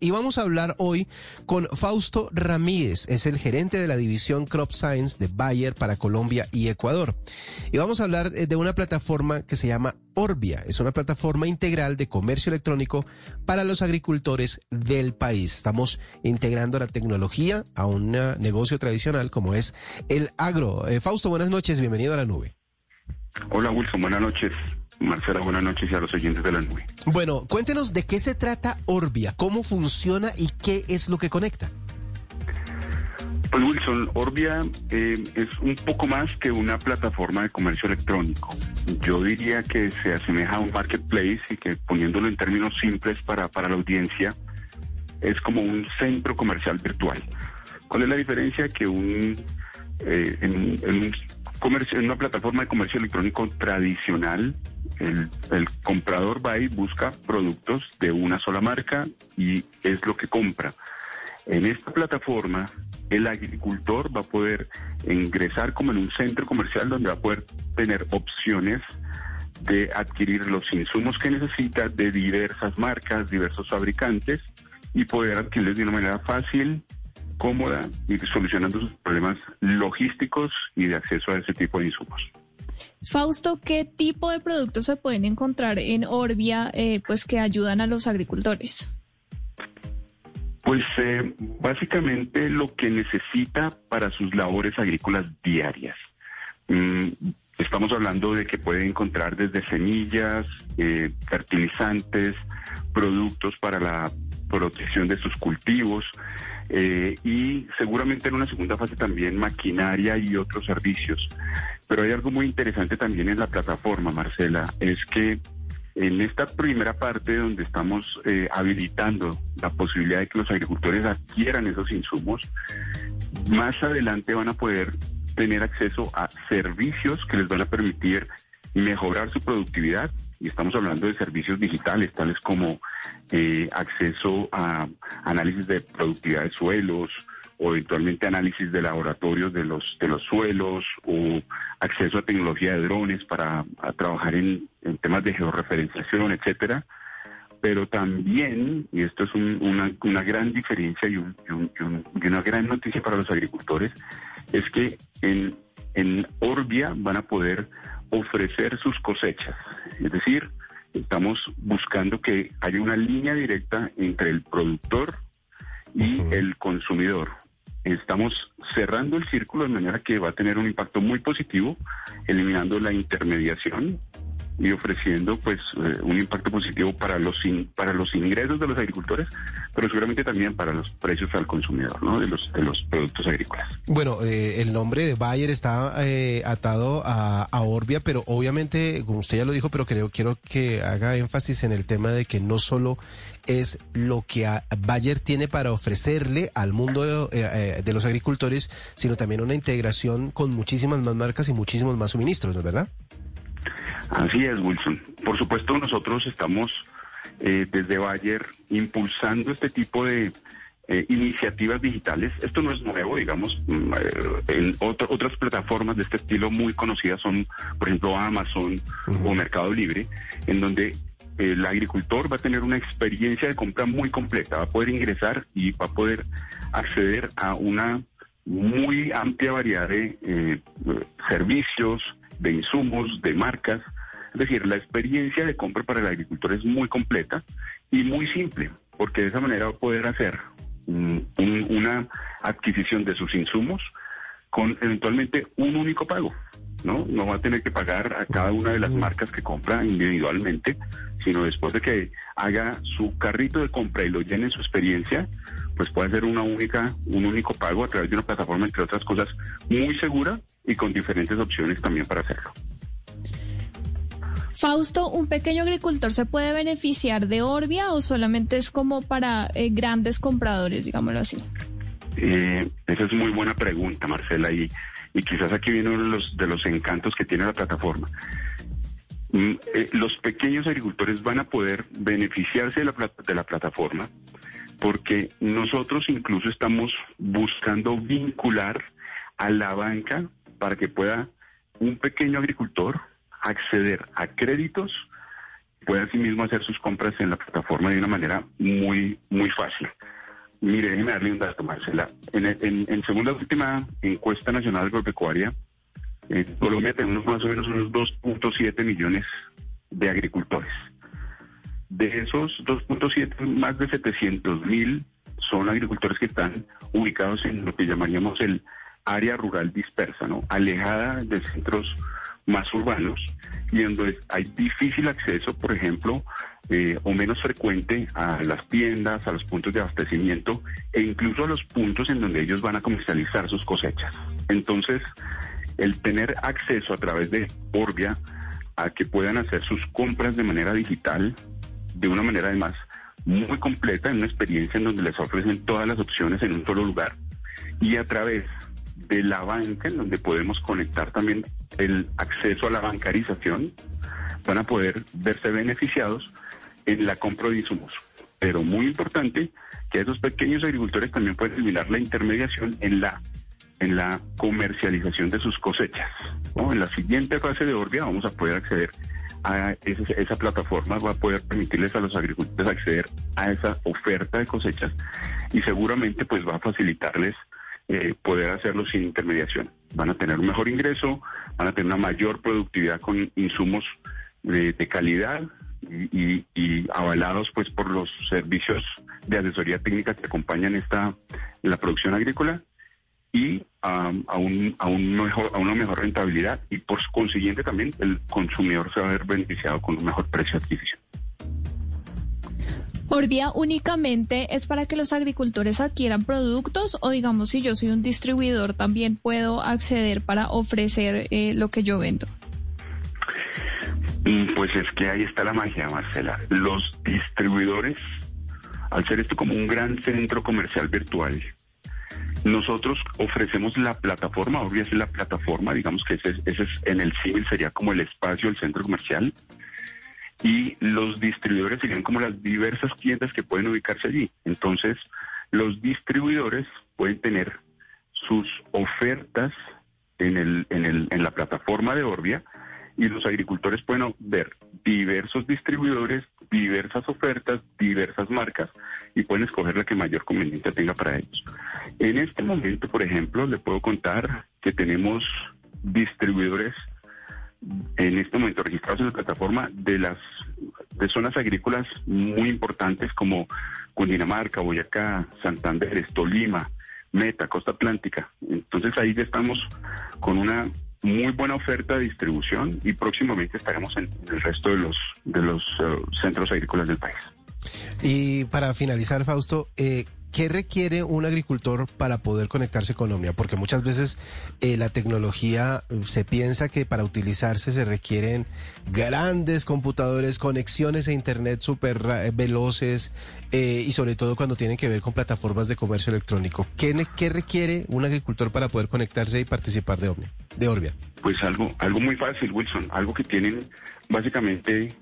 Y vamos a hablar hoy con Fausto Ramírez, es el gerente de la división Crop Science de Bayer para Colombia y Ecuador. Y vamos a hablar eh, de una plataforma que se llama Orbia, es una plataforma integral de comercio electrónico para los agricultores del país. Estamos integrando la tecnología a un negocio tradicional como es el agro. Eh, Fausto, buenas noches, bienvenido a la nube. Hola Wilson, buenas noches. Marcela, buenas noches y a los oyentes de la nube. Bueno, cuéntenos de qué se trata Orbia, cómo funciona y qué es lo que conecta. Pues Wilson, Orbia eh, es un poco más que una plataforma de comercio electrónico. Yo diría que se asemeja a un marketplace y que poniéndolo en términos simples para, para la audiencia, es como un centro comercial virtual. ¿Cuál es la diferencia? Que un, eh, en, en, un en una plataforma de comercio electrónico tradicional, el, el, comprador va y busca productos de una sola marca y es lo que compra. En esta plataforma, el agricultor va a poder ingresar como en un centro comercial donde va a poder tener opciones de adquirir los insumos que necesita de diversas marcas, diversos fabricantes y poder adquirirlos de una manera fácil, cómoda y solucionando sus problemas logísticos y de acceso a ese tipo de insumos. Fausto, ¿qué tipo de productos se pueden encontrar en Orbia eh, pues que ayudan a los agricultores? Pues eh, básicamente lo que necesita para sus labores agrícolas diarias. Mm, estamos hablando de que puede encontrar desde semillas, eh, fertilizantes, productos para la protección de sus cultivos eh, y seguramente en una segunda fase también maquinaria y otros servicios. Pero hay algo muy interesante también en la plataforma, Marcela, es que en esta primera parte donde estamos eh, habilitando la posibilidad de que los agricultores adquieran esos insumos, más adelante van a poder tener acceso a servicios que les van a permitir mejorar su productividad y estamos hablando de servicios digitales tales como eh, acceso a análisis de productividad de suelos o eventualmente análisis de laboratorios de los de los suelos o acceso a tecnología de drones para trabajar en, temas de georreferenciación, etcétera. Pero también, y esto es una, gran diferencia y, una gran noticia para los agricultores, es que en Orbia van a poder ofrecer sus cosechas. Es decir, estamos buscando que haya una línea directa entre el productor y el consumidor. Estamos cerrando el círculo de manera que va a tener un impacto muy positivo, eliminando la intermediación y ofreciendo pues eh, un impacto positivo para los para los ingresos de los agricultores, pero seguramente también para los precios al consumidor. De los de los productos agrícolas. Bueno, eh, el nombre de Bayer está eh, atado a, a, Orbia, pero obviamente, como usted ya lo dijo, pero creo quiero que haga énfasis en el tema de que no solo es lo que Bayer tiene para ofrecerle al mundo de, de los agricultores, sino también una integración con muchísimas más marcas y muchísimos más suministros, ¿no es verdad? Así es, Wilson. Por supuesto, nosotros estamos eh, desde Bayer impulsando este tipo de eh, iniciativas digitales. Esto no es nuevo, digamos. Mm, eh, en otras plataformas de este estilo muy conocidas son, por ejemplo, Amazon o Mercado Libre, en donde el agricultor va a tener una experiencia de compra muy completa, va a poder ingresar y va a poder acceder a una muy amplia variedad de servicios, de insumos, de marcas, es decir, la experiencia de compra para el agricultor es muy completa y muy simple, porque de esa manera va a poder hacer una adquisición de sus insumos con eventualmente un único pago. ¿no? No va a tener que pagar a cada una de las marcas que compra individualmente, sino después de que haga su carrito de compra y lo llene en su experiencia, pues puede hacer una única, un único pago a través de una plataforma, entre otras cosas, muy segura y con diferentes opciones también para hacerlo. Fausto, ¿un pequeño agricultor se puede beneficiar de Orbia o solamente es como para eh, grandes compradores, digámoslo así? Eh, esa es muy buena pregunta, Marcela, y, y quizás aquí viene uno de los, de los encantos que tiene la plataforma. Mm, eh, los pequeños agricultores van a poder beneficiarse de la, de la plataforma porque nosotros incluso estamos buscando vincular a la banca para que pueda un pequeño agricultor acceder a créditos, puede asimismo hacer sus compras en la plataforma de una manera muy, muy fácil. Mire, déjeme darle un dato, Marcela. En, en, segunda última encuesta nacional agropecuaria, en Colombia tenemos más o menos unos 2.7 millones de agricultores. De esos 2.7, más de 700 mil son agricultores que están ubicados en lo que llamaríamos el área rural dispersa, ¿no? Alejada de centros más urbanos y donde hay difícil acceso, por ejemplo, eh, o menos frecuente a las tiendas, a los puntos de abastecimiento e incluso a los puntos en donde ellos van a comercializar sus cosechas. Entonces, el tener acceso a través de Orbia a que puedan hacer sus compras de manera digital, de una manera además muy completa, en una experiencia en donde les ofrecen todas las opciones en un solo lugar, y a través de la banca, en donde podemos conectar también el acceso a la bancarización, van a poder verse beneficiados en la compra de insumos. Pero muy importante que esos pequeños agricultores también pueden eliminar la intermediación en la en la comercialización de sus cosechas. En la siguiente fase de Orbia vamos a poder acceder a esa, esa, plataforma, va a poder permitirles a los agricultores acceder a esa oferta de cosechas y seguramente pues va a facilitarles eh, poder hacerlo sin intermediación. Van a tener un mejor ingreso, van a tener una mayor productividad con insumos de, calidad y, avalados pues por los servicios de asesoría técnica que acompañan esta la producción agrícola y a, un, a, un mejor, a una mejor rentabilidad y por consiguiente también el consumidor se va a ver beneficiado con un mejor precio de adquisición. ¿Orbia únicamente es para que los agricultores adquieran productos o digamos si yo soy un distribuidor también puedo acceder para ofrecer eh, lo que yo vendo? Mm, pues es que ahí está la magia, Marcela. Los distribuidores, al ser esto como un gran centro comercial virtual, nosotros ofrecemos la plataforma, es la plataforma, digamos que ese, ese es, en el civil sería como el espacio del centro comercial y los distribuidores serían como las diversas tiendas que pueden ubicarse allí. Entonces, los distribuidores pueden tener sus ofertas en, el, en, el, en la plataforma de Orbia y los agricultores pueden ver diversos distribuidores, diversas ofertas, diversas marcas y pueden escoger la que mayor conveniencia tenga para ellos. En este momento, por ejemplo, le puedo contar que tenemos distribuidores en este momento registrados en la plataforma de las de zonas agrícolas muy importantes como Cundinamarca, Boyacá, Santander, Tolima, Meta, Costa Atlántica. Entonces ahí ya estamos con una muy buena oferta de distribución y próximamente estaremos en, el resto de los de los eh, centros agrícolas del país. Y para finalizar, Fausto, eh, ¿Qué requiere un agricultor para poder conectarse con Omnia? Porque muchas veces eh, la tecnología eh, se piensa que para utilizarse se requieren grandes computadores, conexiones a Internet súper eh, veloces y sobre todo cuando tienen que ver con plataformas de comercio electrónico. ¿Qué, ¿Qué, requiere un agricultor para poder conectarse y participar de Omnia, de Orbia? Pues algo, algo muy fácil, Wilson, algo que tienen básicamente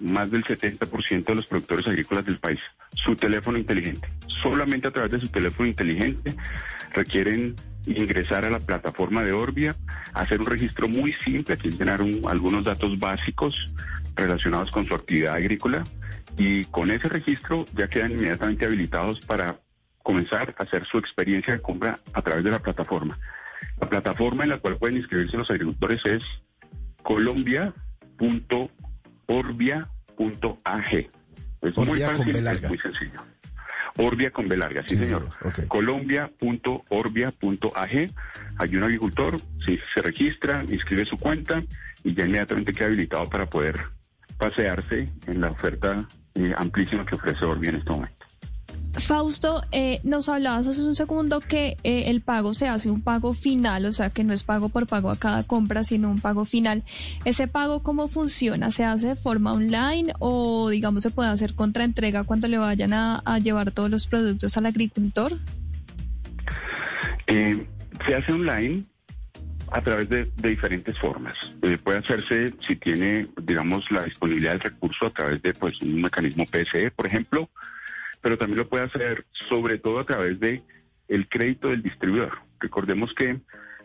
más del 70% de los productores agrícolas del país, su teléfono inteligente. Solamente a través de su teléfono inteligente requieren ingresar a la plataforma de Orbia, hacer un registro muy simple, aquí llenar algunos datos básicos relacionados con su actividad agrícola y con ese registro ya quedan inmediatamente habilitados para comenzar a hacer su experiencia de compra a través de la plataforma. La plataforma en la cual pueden inscribirse los agricultores es colombia.org orbia.ag. Es muy fácil, es muy sencillo. Orbia con B larga, sí, señor. Colombia.orbia.ag. Hay un agricultor, sí, se registra, inscribe su cuenta y ya inmediatamente queda habilitado para poder pasearse en la oferta eh, amplísima que ofrece Orbia en este momento. Fausto, eh, nos hablabas hace un segundo que eh, el pago se hace un pago final, o sea que no es pago por pago a cada compra, sino un pago final. ¿Ese pago cómo funciona? ¿Se hace de forma online o digamos se puede hacer contra entrega cuando le vayan a, llevar todos los productos al agricultor? Eh, se hace online a través de, diferentes formas. puede hacerse si tiene, digamos, la disponibilidad del recurso a través de pues un mecanismo PSE, por ejemplo pero también lo puede hacer sobre todo a través de el crédito del distribuidor. Recordemos que,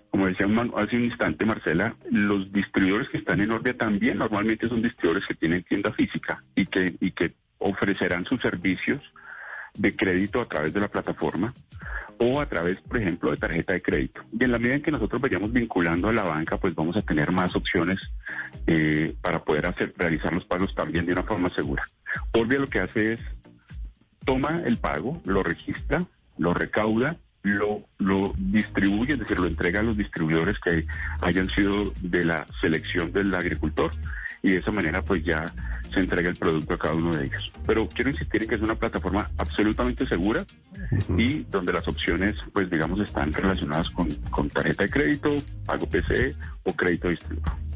como decía hace un instante Marcela, los distribuidores que están en Orbia también normalmente son distribuidores que tienen tienda física y que, y que ofrecerán sus servicios de crédito a través de la plataforma o a través, por ejemplo, de tarjeta de crédito. Y en la medida en que nosotros vayamos vinculando a la banca, pues vamos a tener más opciones eh, para poder hacer, realizar los pagos también de una forma segura. Orbia lo que hace es toma el pago, lo registra, lo recauda, lo, lo distribuye, es decir, lo entrega a los distribuidores que hayan sido de la selección del agricultor y de esa manera pues ya se entrega el producto a cada uno de ellos. Pero quiero insistir en que es una plataforma absolutamente segura y donde las opciones pues digamos están relacionadas con, con tarjeta de crédito, pago PCE o crédito distribuidor.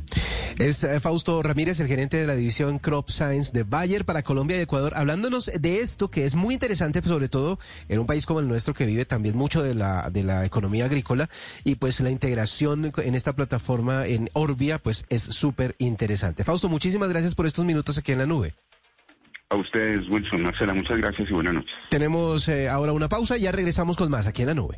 Es eh, Fausto Ramírez, el gerente de la división Crop Science de Bayer para Colombia y Ecuador, hablándonos de esto que es muy interesante, sobre todo en un país como el nuestro que vive también mucho de la, de la economía agrícola y pues la integración en esta plataforma en Orbia pues es súper interesante. Fausto, muchísimas gracias por estos minutos aquí en la nube. A ustedes, Wilson, Marcela, muchas gracias y buenas noches. Tenemos eh, ahora una pausa y ya regresamos con más aquí en la nube.